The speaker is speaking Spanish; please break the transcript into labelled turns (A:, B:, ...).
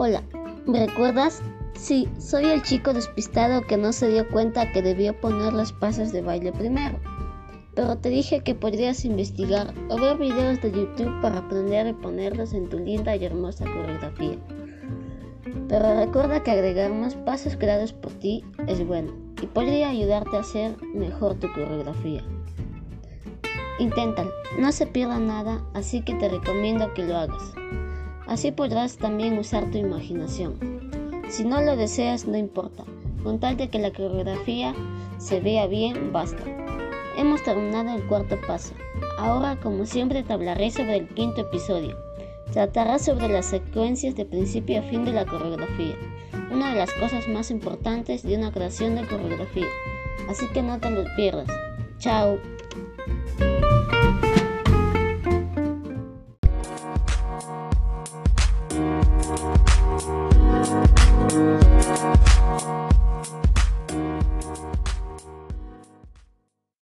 A: Hola, ¿me recuerdas? Sí, soy el chico despistado que no se dio cuenta que debió poner los pasos de baile primero. Pero te dije que podrías investigar o ver videos de YouTube para aprender a ponerlos en tu linda y hermosa coreografía. Pero recuerda que agregar más pasos creados por ti es bueno y podría ayudarte a hacer mejor tu coreografía. Inténtalo, no se pierda nada, así que te recomiendo que lo hagas. Así podrás también usar tu imaginación. Si no lo deseas, no importa, con tal de que la coreografía se vea bien, basta. Hemos terminado el cuarto paso. Ahora, como siempre, te hablaré sobre el quinto episodio. Tratará sobre las secuencias de principio a fin de la coreografía, una de las cosas más importantes de una creación de coreografía. Así que no te lo pierdas. Chao.